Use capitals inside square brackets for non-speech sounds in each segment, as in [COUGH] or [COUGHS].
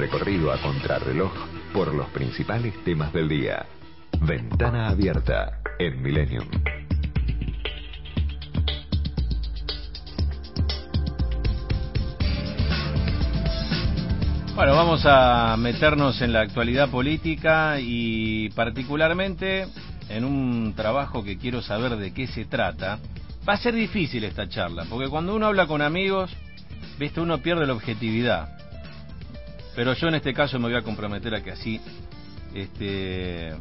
recorrido a contrarreloj por los principales temas del día. Ventana abierta en Millennium. Bueno, vamos a meternos en la actualidad política y particularmente en un trabajo que quiero saber de qué se trata. Va a ser difícil esta charla, porque cuando uno habla con amigos, viste, uno pierde la objetividad. Pero yo en este caso me voy a comprometer a que así, este,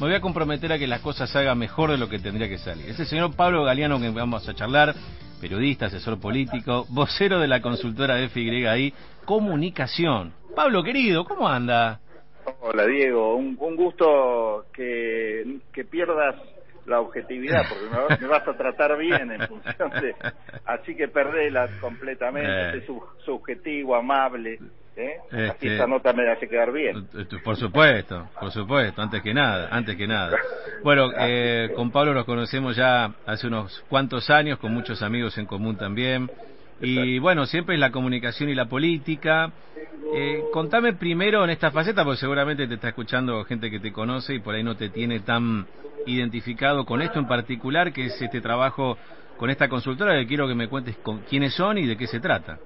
me voy a comprometer a que las cosas salgan mejor de lo que tendría que salir. Ese señor Pablo Galeano que vamos a charlar, periodista, asesor político, [LAUGHS] vocero de la consultora FYI, comunicación. Pablo, querido, ¿cómo anda? Hola, Diego. Un, gusto que, que pierdas la objetividad, porque me, vas a tratar bien en función de... Así que perdela completamente, eh. subjetivo, amable. ¿eh? Así este, esta nota me hace quedar bien. Por supuesto, por supuesto, antes que nada, antes que nada. Bueno, eh, con Pablo nos conocemos ya hace unos cuantos años, con muchos amigos en común también. Y bueno, siempre es la comunicación y la política. Eh, contame primero en esta faceta, porque seguramente te está escuchando gente que te conoce y por ahí no te tiene tan identificado con esto en particular, que es este trabajo con esta consultora, que quiero que me cuentes con quiénes son y de qué se trata.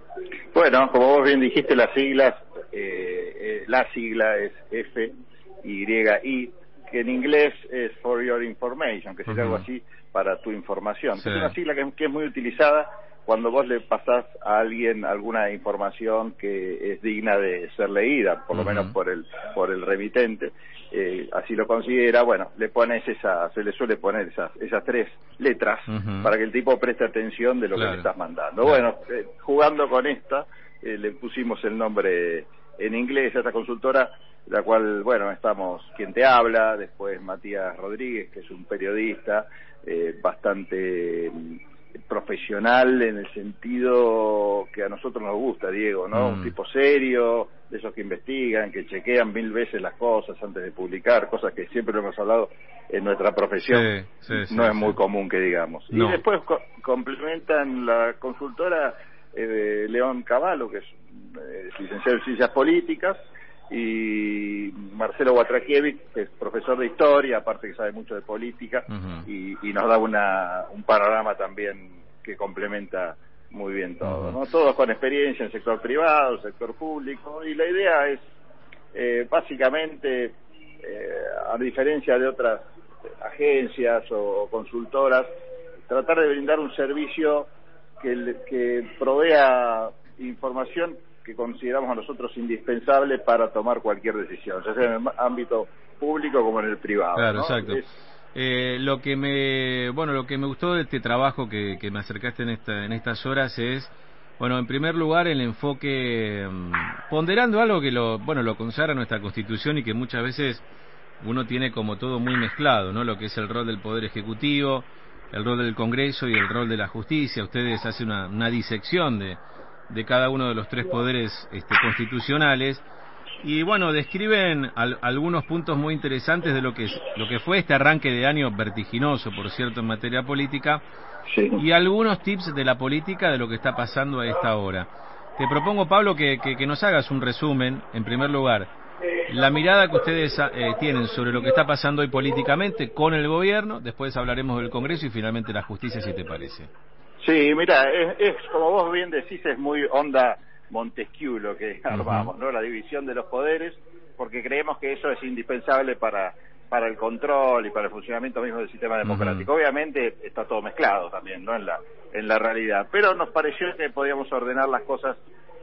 Bueno, como vos bien dijiste, las siglas, eh, eh la sigla es F, Y, I, que en inglés es For Your Information, que sería algo así para tu información. Es una sigla que es muy utilizada cuando vos le pasás a alguien alguna información que es digna de ser leída, por lo menos por el por el remitente, eh, así lo considera, bueno, le pones esa, se le suele poner esas, esas tres letras para que el tipo preste atención de lo que le estás mandando. Bueno, eh, jugando con esta, eh, le pusimos el nombre en inglés a esta consultora, la cual, bueno, estamos quien te habla, después Matías Rodríguez, que es un periodista bastante profesional en el sentido que a nosotros nos gusta, Diego, ¿no? Un mm. tipo serio, de esos que investigan, que chequean mil veces las cosas antes de publicar, cosas que siempre lo hemos hablado en nuestra profesión, no es muy común que digamos. Y después complementan la consultora eh, León Cavallo, que es eh, licenciado en Ciencias Políticas, y Marcelo Watrakiewicz, que es profesor de historia, aparte que sabe mucho de política, y, nos da una, un panorama también que complementa muy bien todo, ¿no? Todos con experiencia en sector privado, sector público, y la idea es, eh, básicamente, eh, a diferencia de otras agencias o consultoras, tratar de brindar un servicio que, que provea información que consideramos a nosotros indispensable para tomar cualquier decisión, ya sea en el ámbito público como en el privado. Claro, exacto. Eh, lo que me bueno lo que me gustó de este trabajo que, me acercaste en esta en estas horas es bueno en primer lugar el enfoque mm, ponderando algo que lo bueno lo consagra nuestra constitución y que muchas veces uno tiene como todo muy mezclado no lo que es el rol del poder ejecutivo el rol del Congreso y el rol de la justicia. Ustedes hacen una, una disección de de cada uno de los tres poderes este, constitucionales. Y bueno describen algunos puntos muy interesantes de lo que lo que fue este arranque de año vertiginoso por cierto en materia política. Y algunos tips de la política de lo que está pasando a esta hora. Te propongo Pablo que, que, nos hagas un resumen en primer lugar la mirada que ustedes eh, tienen sobre lo que está pasando hoy políticamente con el gobierno después hablaremos del Congreso y finalmente la justicia si te parece Sí, mira, es, como vos bien decís, es muy onda Montesquieu lo que armamos, ¿no? La división de los poderes, porque creemos que eso es indispensable para para el control y para el funcionamiento mismo del sistema democrático. Obviamente está todo mezclado también, ¿no? En la en la realidad, pero nos pareció que podíamos ordenar las cosas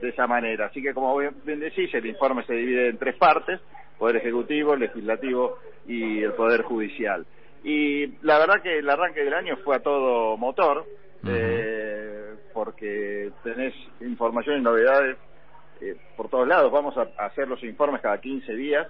de esa manera. Así que como bien decís, el informe se divide en tres partes: poder ejecutivo, legislativo y el poder judicial. Y la verdad que el arranque del año fue a todo motor eh, porque tenés información y novedades eh, por todos lados. Vamos a, hacer los informes cada 15 días,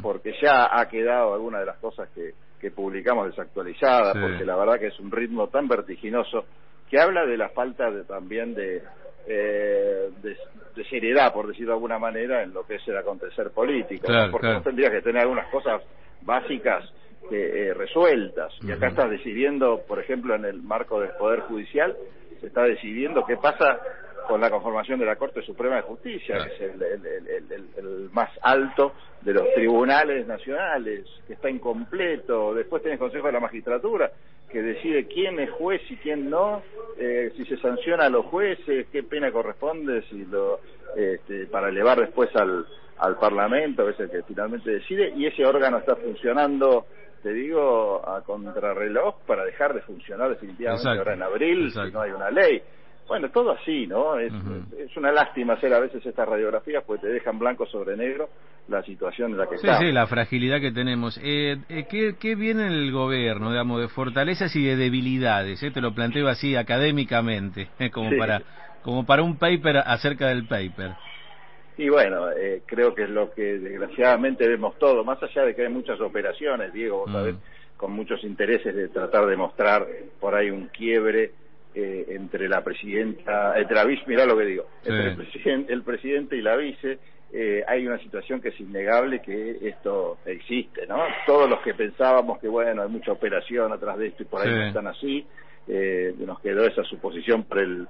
porque ya ha quedado alguna de las cosas que, que publicamos desactualizadas, porque la verdad que es un ritmo tan vertiginoso que habla de la falta de, también de, eh, de, seriedad, por decirlo de alguna manera, en lo que es el acontecer político. Porque no tendrías que tener algunas cosas básicas eh, resueltas. Y acá estás decidiendo, por ejemplo, en el marco del Poder Judicial, se está decidiendo qué pasa con la conformación de la Corte Suprema de Justicia, que es el, el, el, más alto de los tribunales nacionales, que está incompleto. Después tenés Consejo de la Magistratura, que decide quién es juez y quién no, eh, si se sanciona a los jueces, qué pena corresponde, si lo, este, para elevar después al, al Parlamento, es el que finalmente decide, y ese órgano está funcionando te digo, a contrarreloj para dejar de funcionar definitivamente ahora en abril, si no hay una ley. Bueno, todo así, ¿no? Es, es una lástima hacer a veces estas radiografías porque te dejan blanco sobre negro la situación en la que sí, Sí, la fragilidad que tenemos. Eh, eh, ¿qué, ¿Qué viene el gobierno, digamos, de fortalezas y de debilidades? Eh? Te lo planteo así académicamente, [LAUGHS] eh, como, para, como para un paper acerca del paper. Y bueno, eh, creo que es lo que desgraciadamente vemos todo, más allá de que hay muchas operaciones, Diego, vos sabés, mm. con muchos intereses de tratar de mostrar por ahí un quiebre eh, entre la presidenta, entre la vice, mirá lo que digo, entre el, presidente, el presidente y la vice, eh, hay una situación que es innegable que esto existe, ¿no? Todos los que pensábamos que, bueno, hay mucha operación atrás de esto y por ahí no están así, eh, nos quedó esa suposición por el,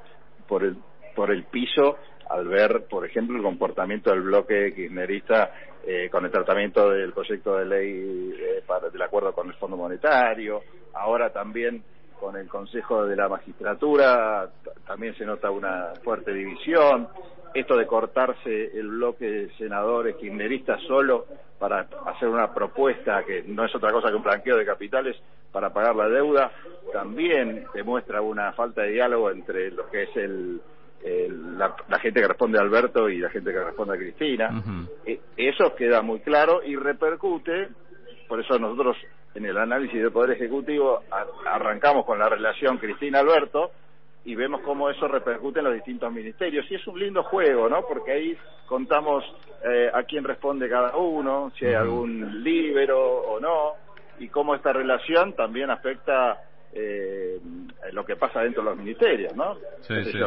por el, por el piso al ver, por ejemplo, el comportamiento del bloque kirchnerista eh, con el tratamiento del proyecto de ley eh, para, del acuerdo con el Fondo Monetario, ahora también con el Consejo de la Magistratura también se nota una fuerte división. Esto de cortarse el bloque de senadores kirchneristas solo para hacer una propuesta que no es otra cosa que un blanqueo de capitales para pagar la deuda, también demuestra una falta de diálogo entre lo que es el, la, gente que responde a Alberto y la gente que responde a Cristina. E, eso queda muy claro y repercute, por eso nosotros en el análisis del Poder Ejecutivo arrancamos con la relación Cristina-Alberto y vemos cómo eso repercute en los distintos ministerios. Y es un lindo juego, ¿no? Porque ahí contamos eh, a quién responde cada uno, si hay algún líbero o no, y cómo esta relación también afecta eh, lo que pasa dentro de los ministerios, ¿no? Sí, sí,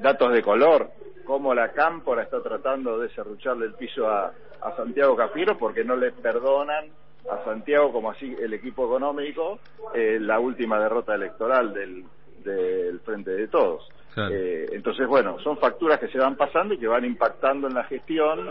datos de color, cómo la Cámpora está tratando de serrucharle el piso a, a Santiago Cafiero porque no le perdonan a Santiago como así el equipo económico eh, la última derrota electoral del, del Frente de Todos. Eh, entonces, bueno, son facturas que se van pasando y que van impactando en la gestión.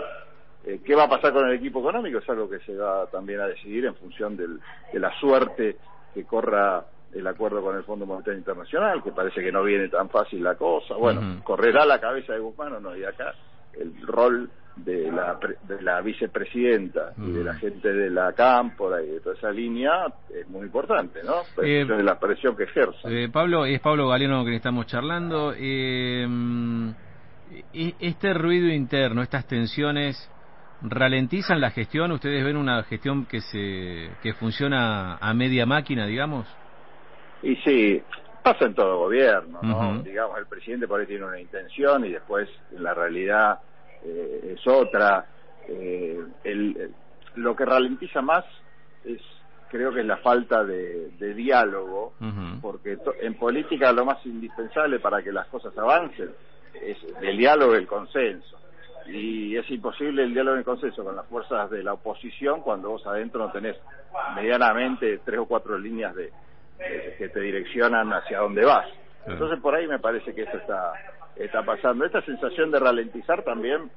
Eh, ¿Qué va a pasar con el equipo económico? Es algo que se va también a decidir en función del, de la suerte que corra el acuerdo con el Fondo Monetario Internacional, que parece que no viene tan fácil la cosa. Bueno, correrá la cabeza de Guzmán o no, y acá el rol de la, de la vicepresidenta y de la gente de la cámpora y de toda esa línea es muy importante, ¿no? Eh, de la presión que ejerce. Eh, Pablo, es Pablo Galeano que estamos charlando. Eh, e, este ruido interno, estas tensiones, ¿ralentizan la gestión? ¿Ustedes ven una gestión que, se, que funciona a media máquina, digamos? Y sí, pasa en todo gobierno, ¿no? Digamos, el presidente por ahí tiene una intención y después la realidad eh, es otra. Eh, el, lo que ralentiza más es creo que es la falta de, diálogo, porque en política lo más indispensable para que las cosas avancen es el diálogo y el consenso. Y es imposible el diálogo y el consenso con las fuerzas de la oposición cuando vos adentro no tenés medianamente tres o cuatro líneas de, que te direccionan hacia dónde vas. Entonces por ahí me parece que eso está, está pasando. Esta sensación de ralentizar también,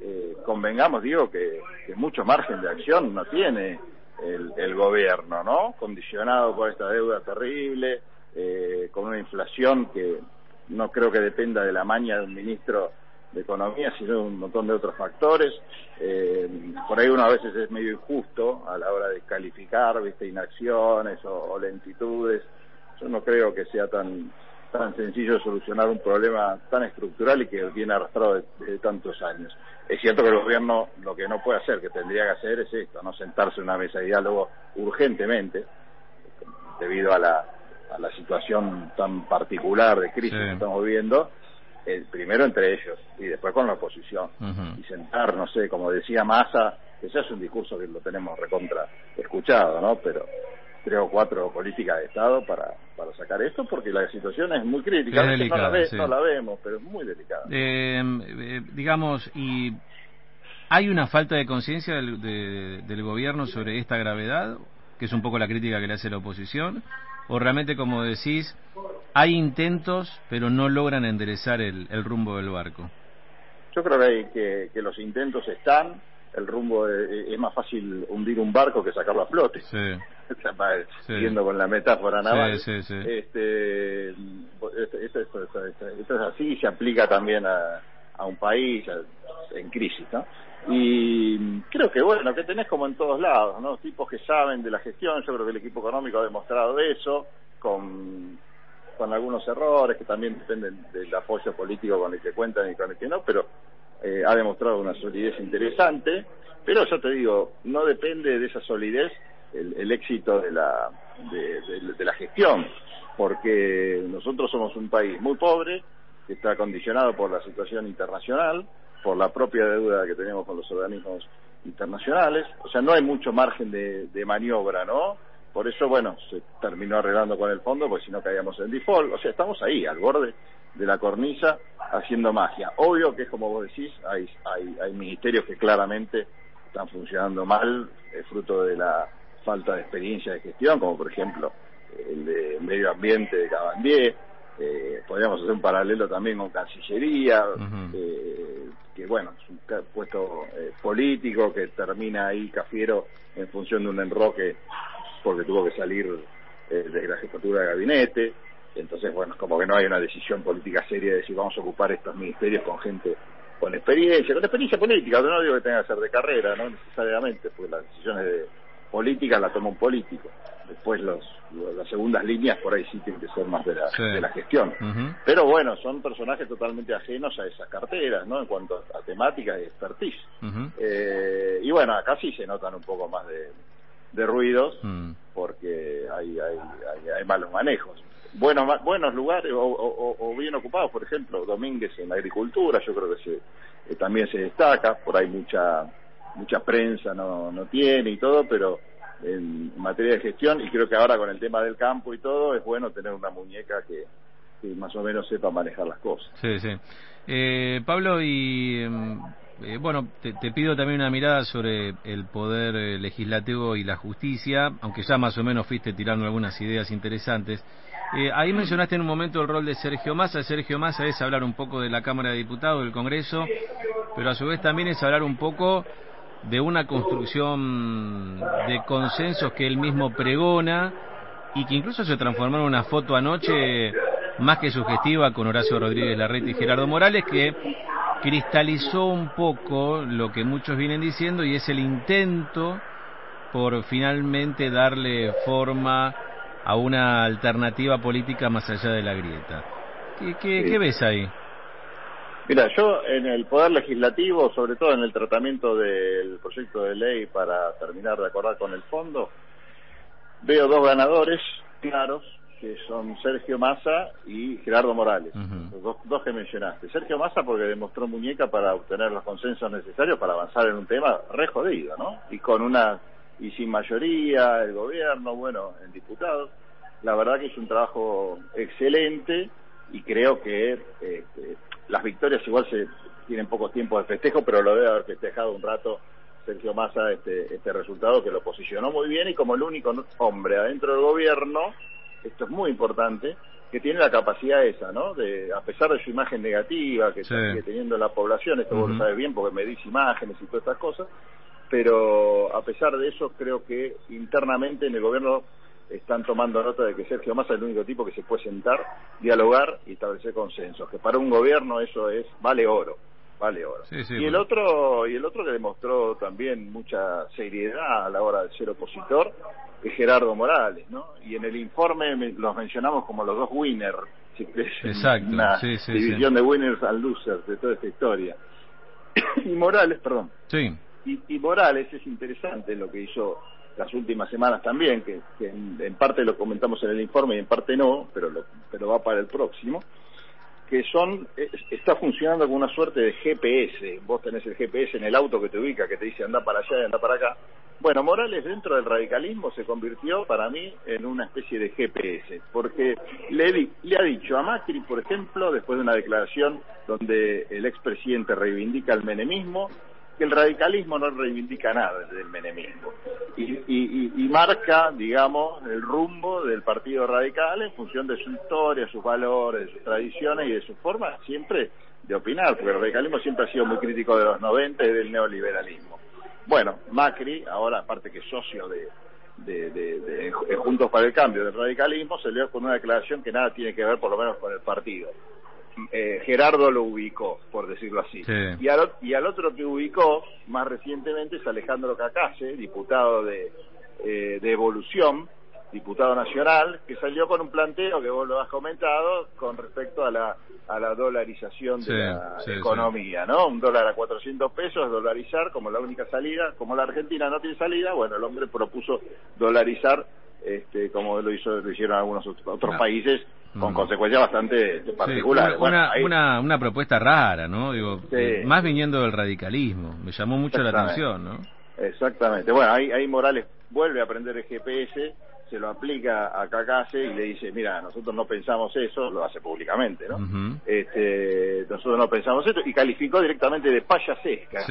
eh, convengamos, digo, que, mucho margen de acción no tiene el, el gobierno, ¿no? Condicionado por esta deuda terrible, eh, con una inflación que no creo que dependa de la maña de un ministro de economía, sino un montón de otros factores. Eh, por ahí uno a veces es medio injusto a la hora de calificar, viste, inacciones o, lentitudes. Yo no creo que sea tan tan sencillo solucionar un problema tan estructural y que viene arrastrado desde tantos años. Es cierto que el gobierno lo que no puede hacer, que tendría que hacer es esto, no sentarse en una mesa de diálogo urgentemente, debido a la, a la situación tan particular de crisis que estamos viviendo, el primero entre ellos y después con la oposición. Y sentar, no sé, como decía Massa, que ya es un discurso que lo tenemos recontra escuchado, ¿no? Pero tres o cuatro políticas de Estado para, para sacar esto porque la situación es muy crítica. no, la vemos, pero es muy delicada. Eh, eh, digamos, y ¿hay una falta de conciencia del, del gobierno sobre esta gravedad? que es un poco la crítica que le hace la oposición, o realmente, como decís, hay intentos, pero no logran enderezar el, rumbo del barco? Yo creo que, que, que los intentos están, el rumbo es, más fácil hundir un barco que sacarlo a flote. Sí. [LAUGHS] Siguiendo con la metáfora naval. Sí, sí, este, eso, es así se aplica también a, a un país en crisis, ¿no? Y creo que, bueno, que tenés como en todos lados, ¿no? Tipos que saben de la gestión, yo creo que el equipo económico ha demostrado eso, con, con algunos errores que también dependen del apoyo político con el que cuentan y con el que no, pero eh, ha demostrado una solidez interesante, pero yo te digo, no depende de esa solidez el, éxito de la, de, la gestión, porque nosotros somos un país muy pobre, que está condicionado por la situación internacional, por la propia deuda que tenemos con los organismos internacionales, o sea, no hay mucho margen de, de maniobra, ¿no? Por eso, bueno, se terminó arreglando con el fondo, porque si no caíamos en default, o sea, estamos ahí, al borde de la cornisa haciendo magia. Obvio que es como vos decís, hay, hay, hay ministerios que claramente están funcionando mal, es fruto de la falta de experiencia de gestión, como por ejemplo el de medio ambiente de Cabandier, eh, podríamos hacer un paralelo también con Cancillería, eh, que bueno, es un puesto eh, político que termina ahí Cafiero en función de un enroque porque tuvo que salir eh, de la jefatura de gabinete. Entonces, bueno, como que no hay una decisión política seria de si vamos a ocupar estos ministerios con gente con experiencia, con experiencia política, no digo que tenga que ser de carrera, no necesariamente, porque las decisiones de políticas las toma un político. Después los, las segundas líneas por ahí sí tienen que ser más de la, de la gestión. Pero bueno, son personajes totalmente ajenos a esas carteras, ¿no? En cuanto a, temática y expertise. eh, y bueno, acá sí se notan un poco más de, de ruidos mm. porque hay, hay, hay malos manejos buenos buenos lugares o, bien ocupados, por ejemplo, Domínguez en la agricultura, yo creo que se, eh, también se destaca, por ahí mucha mucha prensa no, no tiene y todo, pero en materia de gestión, y creo que ahora con el tema del campo y todo, es bueno tener una muñeca que, más o menos sepa manejar las cosas. Sí, sí. Eh, Pablo, y em, eh, bueno, te, pido también una mirada sobre el poder legislativo y la justicia, aunque ya más o menos fuiste tirando algunas ideas interesantes. Eh, ahí mencionaste en un momento el rol de Sergio Massa. Sergio Massa es hablar un poco de la Cámara de Diputados, del Congreso, pero a su vez también es hablar un poco de una construcción de consensos que él mismo pregona y que incluso se transformó en una foto anoche más que sugestiva con Horacio Rodríguez Larreta y Gerardo Morales que cristalizó un poco lo que muchos vienen diciendo y es el intento por finalmente darle forma a una alternativa política más allá de la grieta. ¿Qué, qué, ves ahí? Mira, yo en el Poder Legislativo, sobre todo en el tratamiento del proyecto de ley para terminar de acordar con el fondo, veo dos ganadores claros, que son Sergio Massa y Gerardo Morales, los dos, dos, que mencionaste. Sergio Massa porque demostró muñeca para obtener los consensos necesarios para avanzar en un tema re jodido, ¿no? Y con una y sin mayoría, el gobierno, bueno, en diputados. La verdad que es un trabajo excelente y creo que eh, las victorias igual se tienen poco tiempo de festejo, pero lo debe haber festejado un rato Sergio Massa este, este resultado que lo posicionó muy bien y como el único hombre adentro del gobierno, esto es muy importante, que tiene la capacidad esa, ¿no? De, a pesar de su imagen negativa que sigue teniendo la población, esto vos lo sabes bien porque me dice imágenes y todas estas cosas, pero a pesar de eso creo que internamente en el gobierno están tomando nota de que Sergio Massa es el único tipo que se puede sentar, dialogar y establecer consensos, que para un gobierno eso es vale oro, vale oro. y el otro y el otro que demostró también mucha seriedad a la hora de ser opositor es Gerardo Morales, ¿no? Y en el informe los mencionamos como los dos winners, si Exacto. una división de winners and losers de toda esta historia. [COUGHS] y Morales, perdón. Sí y, Morales es interesante lo que hizo las últimas semanas también, que, en, parte lo comentamos en el informe y en parte no, pero, pero va para el próximo, que son, está funcionando como una suerte de GPS. Vos tenés el GPS en el auto que te ubica, que te dice anda para allá y anda para acá. Bueno, Morales dentro del radicalismo se convirtió para mí en una especie de GPS, porque le, le ha dicho a Macri, por ejemplo, después de una declaración donde el expresidente reivindica el menemismo, que el radicalismo no reivindica nada del menemismo y, y, marca, digamos, el rumbo del Partido Radical en función de su historia, sus valores, de sus tradiciones y de su forma siempre de opinar, porque el radicalismo siempre ha sido muy crítico de los 90 y del neoliberalismo. Bueno, Macri, ahora aparte que socio de, de, de, Juntos para el Cambio del radicalismo, se salió con una declaración que nada tiene que ver por lo menos con el partido. Eh, Gerardo lo ubicó, por decirlo así. Y, al, y al otro que ubicó más recientemente es Alejandro Cacase, diputado de, eh, de Evolución, diputado nacional, que salió con un planteo que vos lo has comentado con respecto a la, a la dolarización de la economía, ¿no? Un dólar a 400 pesos, dolarizar como la única salida, como la Argentina no tiene salida, bueno, el hombre propuso dolarizar, este, como lo, hizo, lo hicieron algunos otros países, con mm. consecuencias bastante particulares. una, una, una, propuesta rara, ¿no? Digo, más viniendo del radicalismo, me llamó mucho la atención, ¿no? Exactamente. Bueno, ahí, ahí Morales vuelve a aprender el GPS se lo aplica a Cacase y le dice, mira, nosotros no pensamos eso, lo hace públicamente, ¿no? este, nosotros no pensamos eso, y calificó directamente de payasesca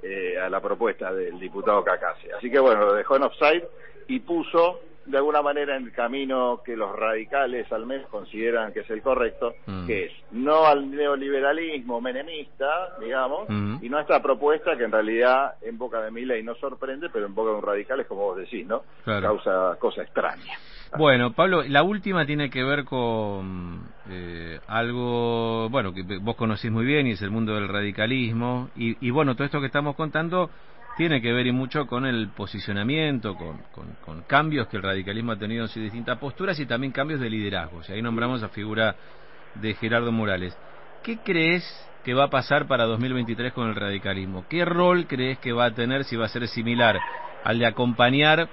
eh, a la propuesta del diputado Cacase. Así que bueno, lo dejó en offside y puso de alguna manera en el camino que los radicales al menos consideran que es el correcto, mm. que es no al neoliberalismo menemista, digamos, mm. y no a esta propuesta que en realidad en boca de y no sorprende, pero en boca de un radical es como vos decís, ¿no? Causa cosa extraña. Bueno, Pablo, la última tiene que ver con eh, algo, bueno, que vos conocís muy bien y es el mundo del radicalismo, y, y bueno, todo esto que estamos contando tiene que ver y mucho con el posicionamiento, con, cambios que el radicalismo ha tenido en sus distintas posturas y también cambios de liderazgo. Y ahí nombramos la figura de Gerardo Morales. ¿Qué crees que va a pasar para 2023 con el radicalismo? ¿Qué rol crees que va a tener si va a ser similar al de acompañar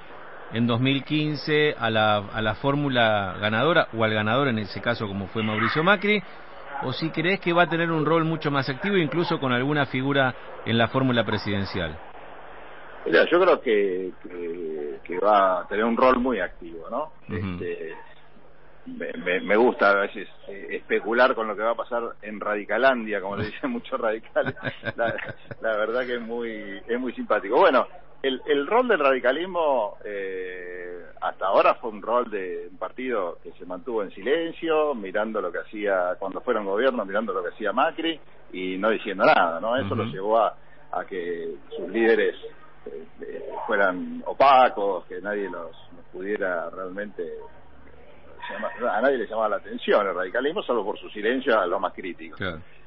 en 2015 a la, a la fórmula ganadora o al ganador en ese caso como fue Mauricio Macri? ¿O si crees que va a tener un rol mucho más activo incluso con alguna figura en la fórmula presidencial? Mira, yo creo que, que, va a tener un rol muy activo, ¿no? este, me, me, gusta a veces eh, especular con lo que va a pasar en Radicalandia, como le dicen [LAUGHS] muchos radicales. La, verdad que es muy, es muy simpático. Bueno, el, el rol del radicalismo eh, hasta ahora fue un rol de un partido que se mantuvo en silencio, mirando lo que hacía cuando fueron gobierno, mirando lo que hacía Macri y no diciendo nada, ¿no? Eso lo llevó a, a que sus líderes fueran opacos, que nadie los, pudiera realmente a nadie le llamaba la atención el radicalismo, salvo por su silencio a los más críticos.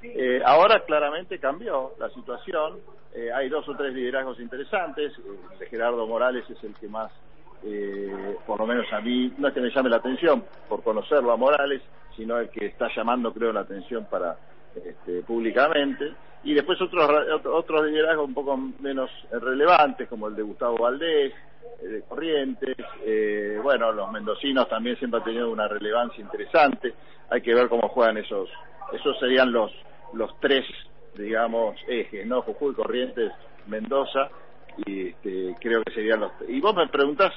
Eh, ahora claramente cambió la situación, eh, hay dos o tres liderazgos interesantes, de Gerardo Morales es el que más, por lo menos a mí, no es que me llame la atención por conocerlo a Morales, sino el que está llamando creo la atención para este, públicamente y después otros otros liderazgos un poco menos relevantes como el de Gustavo Valdés eh, de Corrientes eh, bueno los mendocinos también siempre han tenido una relevancia interesante hay que ver cómo juegan esos esos serían los los tres digamos ejes no Jujuy Corrientes Mendoza y este, creo que serían los y vos me preguntás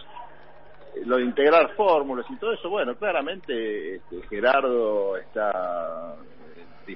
eh, lo de integrar fórmulas y todo eso bueno claramente este, Gerardo está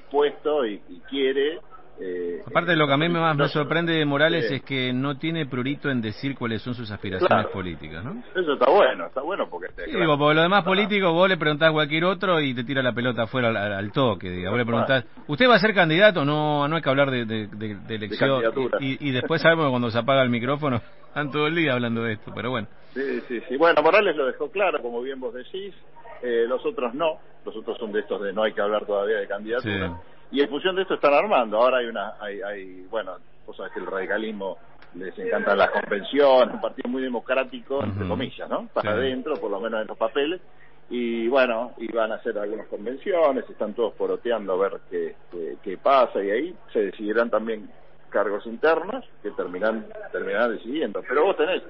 dispuesto y quiere eh, Aparte de lo que a mí más me sorprende de Morales es que no tiene prurito en decir cuáles son sus aspiraciones políticas, ¿no? Eso está bueno, está bueno porque... digo, porque lo demás político vos le preguntás a cualquier otro y te tira la pelota afuera al, toque, digo. Vos le preguntás, ¿usted va a ser candidato? No, no hay que hablar de, de, elección. y, y, después sabemos que cuando se apaga el micrófono, [LAUGHS] están todo el día hablando de esto, pero bueno. Sí, sí, sí. Bueno, Morales lo dejó claro, como bien vos decís, eh, los otros no, los otros son de estos de no hay que hablar todavía de candidatura y en función de esto están armando. Ahora hay una, hay, hay bueno, cosas que el radicalismo les encantan las convenciones, un partido muy democrático, entre comillas, ¿no? Para adentro, por lo menos en los papeles. Y bueno, y van a hacer algunas convenciones, están todos poroteando a ver qué, qué, pasa y ahí se decidirán también cargos internos que terminan, terminarán decidiendo. Pero vos tenés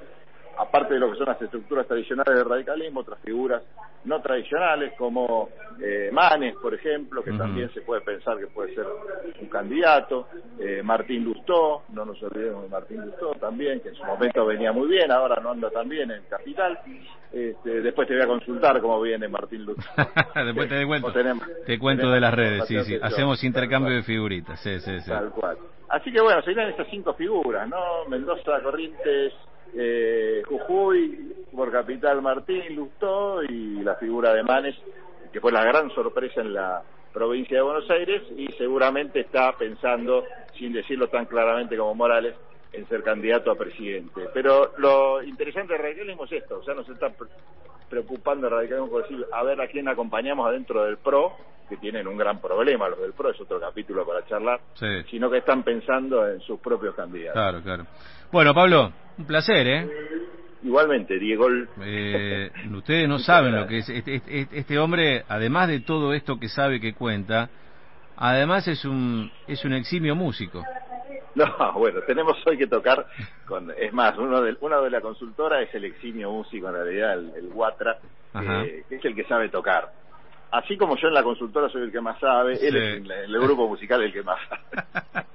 aparte de lo que son las estructuras tradicionales del radicalismo, otras figuras no tradicionales como eh, Manes, por ejemplo, que también se puede pensar que puede ser un candidato, eh, Martín Lustó, no nos olvidemos de Martín Lustó también, que en su momento venía muy bien, ahora no anda tan bien en Capital. Este, después te voy a consultar cómo viene Martín Lustó. [LAUGHS] después te cuento, te cuento de las redes, sí, sí, hacemos intercambio de figuritas, sí, sí, sí. Tal cual. Así que bueno, serían estas cinco figuras, ¿no? Mendoza, Corrientes, eh, capital Martín, Lustó y la figura de Manes, que fue la gran sorpresa en la provincia de Buenos Aires y seguramente está pensando, sin decirlo tan claramente como Morales, en ser candidato a presidente. Pero lo interesante del radicalismo es esto, o sea, nos está preocupando el radicalismo por decir, a ver a quién acompañamos adentro del PRO, que tienen un gran problema los del PRO, es otro capítulo para charlar, sino que están pensando en sus propios candidatos. Claro, claro. Bueno, Pablo, un placer, ¿eh? Igualmente, Diego. Eh, ustedes no saben lo que es este, este, este, hombre, además de todo esto que sabe que cuenta, además es un es un eximio músico. [LAUGHS] No, bueno, tenemos hoy que tocar con, es más, uno de, uno de la consultora es el eximio músico en realidad, el, el Guatra, que es el que sabe tocar así como yo en la consultora soy el que más sabe, él es en el, grupo musical el que más sabe.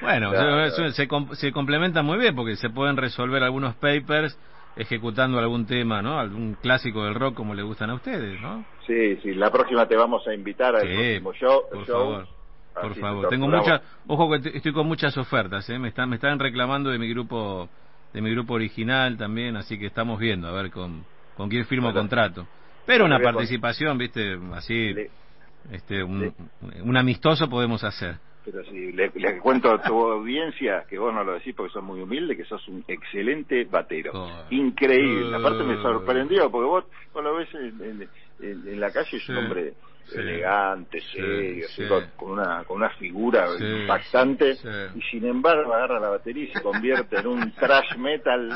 [LAUGHS] bueno, [LAUGHS] se, se complementa muy bien porque se pueden resolver algunos papers ejecutando algún tema, ¿no? Algún clásico del rock como le gustan a ustedes, ¿no? Sí, sí, la próxima te vamos a invitar al próximo show. Por favor. Por favor, tengo muchas, ojo que estoy con muchas ofertas, ¿eh? me están me están reclamando de mi grupo de mi grupo original también, así que estamos viendo a ver con con quién firmo contrato. Pero una participación, viste, así, este, un, amistoso podemos hacer. Pero si le, cuento a tu audiencia, que vos no lo decís porque sos muy humilde, que sos un excelente batero. Increíble. Aparte me sorprendió, porque vos, vos lo ves en, en, la calle, es un hombre elegante, serio, Con, una, con una figura impactante, y sin embargo agarra la batería y se convierte en un trash metal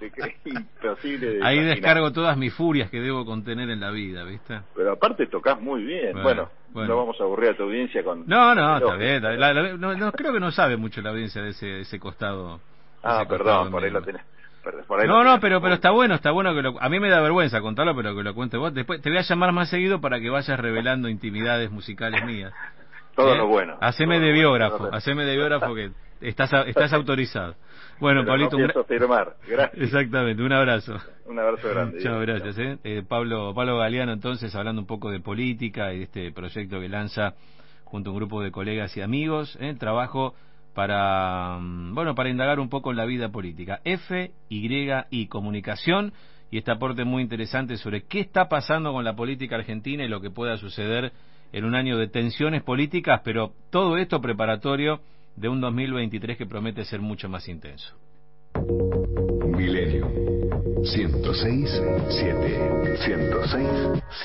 [LAUGHS] imposible. Ahí descargo todas mis furias que debo contener en la vida, ¿viste? Pero aparte tocas muy bien. Bueno, no vamos a aburrir a tu audiencia con... No, no, está bien. no, creo que no sabe mucho la audiencia de ese, ese costado. Ah, perdón, por ahí lo tenés no, no, pero pero está bueno, está bueno que lo, a mí me da vergüenza contarlo, pero que lo cuente vos. Después te voy a llamar más seguido para que vayas revelando intimidades musicales mías. [LAUGHS] Todo ¿Eh? lo bueno. Haceme de biógrafo, haceme de biógrafo que estás estás [LAUGHS] autorizado. Bueno, Pablito, firmar. Gracias. Exactamente, un abrazo. [LAUGHS] Un abrazo grande. Chao, gracias. ¿eh? Eh, Pablo Pablo Galeano entonces hablando un poco de política y de este proyecto que lanza junto a un grupo de colegas y amigos, ¿eh? trabajo para mm, bueno para indagar un poco en la vida política. F, Y y comunicación y este aporte muy interesante sobre qué está pasando con la política argentina y lo que pueda suceder en un año de tensiones políticas, pero todo esto preparatorio de un 2023 que promete ser mucho más intenso. Milenio 106 7 106